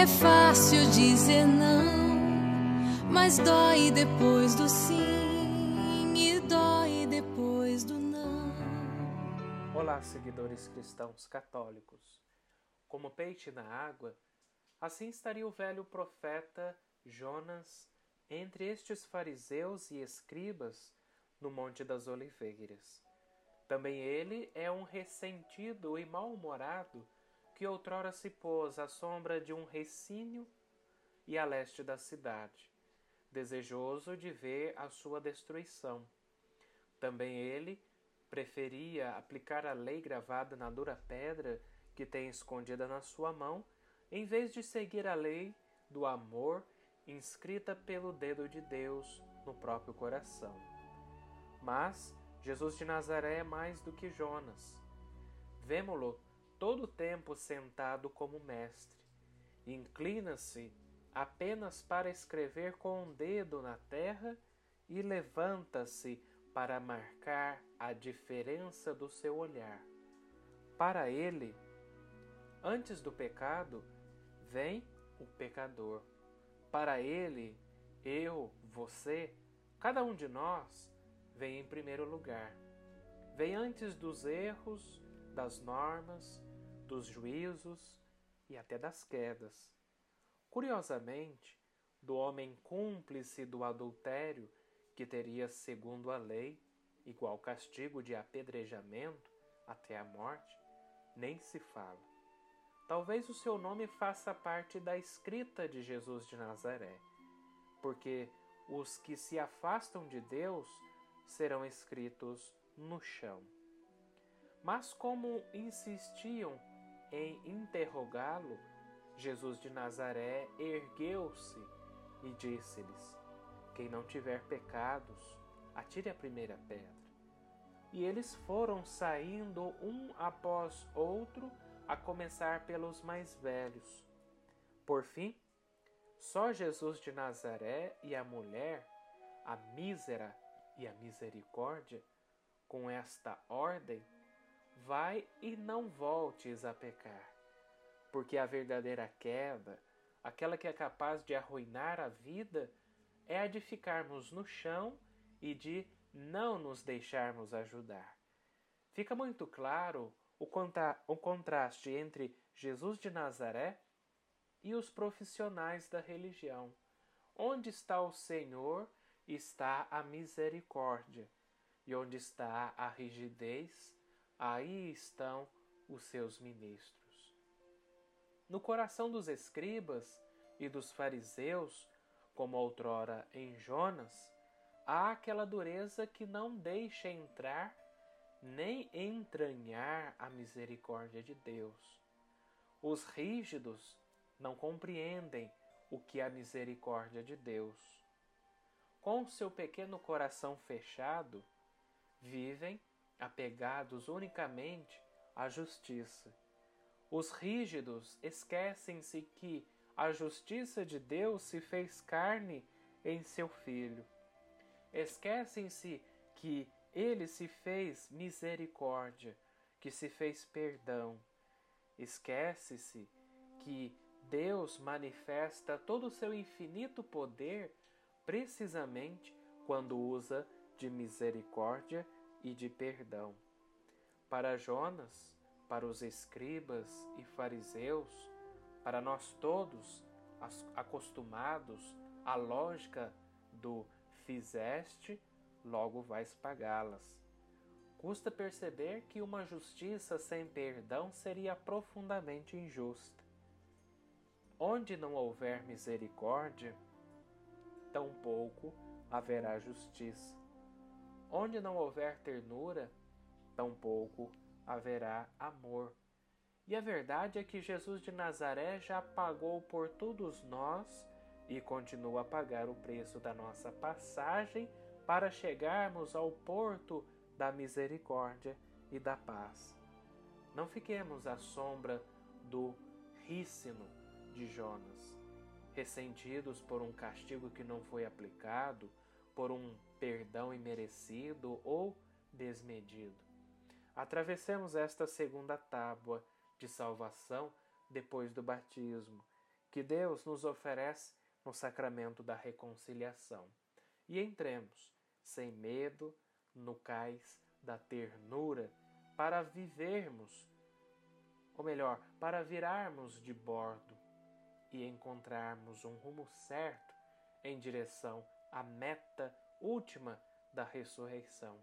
é fácil dizer não, mas dói depois do sim e dói depois do não. Olá, seguidores cristãos católicos. Como peixe na água, assim estaria o velho profeta Jonas entre estes fariseus e escribas no Monte das Oliveiras. Também ele é um ressentido e mal-humorado que outrora se pôs à sombra de um recínio e a leste da cidade, desejoso de ver a sua destruição. Também ele preferia aplicar a lei gravada na dura pedra que tem escondida na sua mão, em vez de seguir a lei do amor inscrita pelo dedo de Deus no próprio coração. Mas Jesus de Nazaré é mais do que Jonas. Vemo-lo todo o tempo sentado como mestre. Inclina-se apenas para escrever com um dedo na terra e levanta-se para marcar a diferença do seu olhar. Para ele, antes do pecado, vem o pecador. Para ele, eu, você, cada um de nós vem em primeiro lugar. Vem antes dos erros, das normas, dos juízos e até das quedas. Curiosamente, do homem cúmplice do adultério, que teria, segundo a lei, igual castigo de apedrejamento até a morte, nem se fala. Talvez o seu nome faça parte da escrita de Jesus de Nazaré, porque os que se afastam de Deus serão escritos no chão. Mas, como insistiam em interrogá-lo, Jesus de Nazaré ergueu-se e disse-lhes: Quem não tiver pecados, atire a primeira pedra. E eles foram saindo um após outro a começar pelos mais velhos. Por fim, só Jesus de Nazaré e a mulher, a mísera e a misericórdia, com esta ordem, vai e não voltes a pecar, porque a verdadeira queda, aquela que é capaz de arruinar a vida, é a de ficarmos no chão e de não nos deixarmos ajudar. Fica muito claro o, contra o contraste entre Jesus de Nazaré e os profissionais da religião. Onde está o Senhor, está a misericórdia, e onde está a rigidez, aí estão os seus ministros. No coração dos escribas e dos fariseus, como outrora em Jonas, há aquela dureza que não deixa entrar nem entranhar a misericórdia de Deus. Os rígidos não compreendem o que é a misericórdia de Deus. Com seu pequeno coração fechado, vivem apegados unicamente à justiça. Os rígidos esquecem-se que a justiça de Deus se fez carne em seu Filho. Esquecem-se que ele se fez misericórdia, que se fez perdão. Esquece-se que Deus manifesta todo o seu infinito poder precisamente quando usa de misericórdia e de perdão. Para Jonas, para os escribas e fariseus, para nós todos acostumados à lógica do fizeste logo vais pagá-las. Custa perceber que uma justiça sem perdão seria profundamente injusta. Onde não houver misericórdia, tampouco haverá justiça. Onde não houver ternura, tampouco haverá amor. E a verdade é que Jesus de Nazaré já pagou por todos nós e continua a pagar o preço da nossa passagem para chegarmos ao porto da misericórdia e da paz. Não fiquemos à sombra do rícino de Jonas, ressentidos por um castigo que não foi aplicado, por um perdão imerecido ou desmedido. Atravessemos esta segunda tábua de salvação depois do batismo, que Deus nos oferece no sacramento da reconciliação. E entremos, sem medo, no cais da ternura, para vivermos, ou melhor, para virarmos de bordo e encontrarmos um rumo certo em direção à meta última da ressurreição.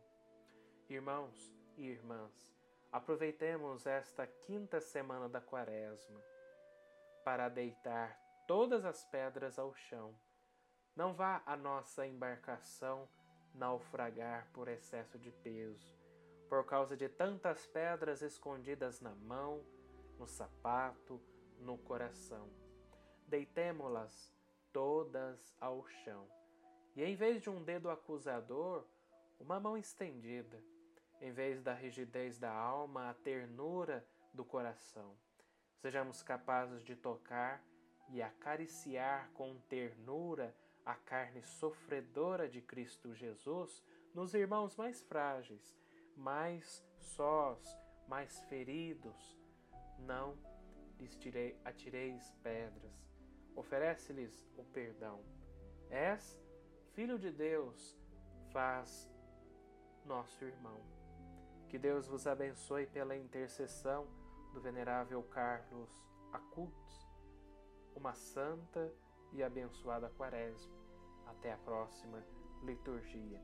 Irmãos e irmãs, aproveitemos esta quinta semana da Quaresma para deitar todas as pedras ao chão. Não vá a nossa embarcação naufragar por excesso de peso, por causa de tantas pedras escondidas na mão, no sapato, no coração. Deitemo-las todas ao chão. E em vez de um dedo acusador, uma mão estendida. Em vez da rigidez da alma, a ternura do coração. Sejamos capazes de tocar e acariciar com ternura a carne sofredora de Cristo Jesus nos irmãos mais frágeis, mais sós, mais feridos. Não lhes tirei, atireis pedras. Oferece-lhes o perdão. És filho de Deus, faz nosso irmão. Que Deus vos abençoe pela intercessão do venerável Carlos Acutis uma santa e abençoada quaresma. Até a próxima liturgia.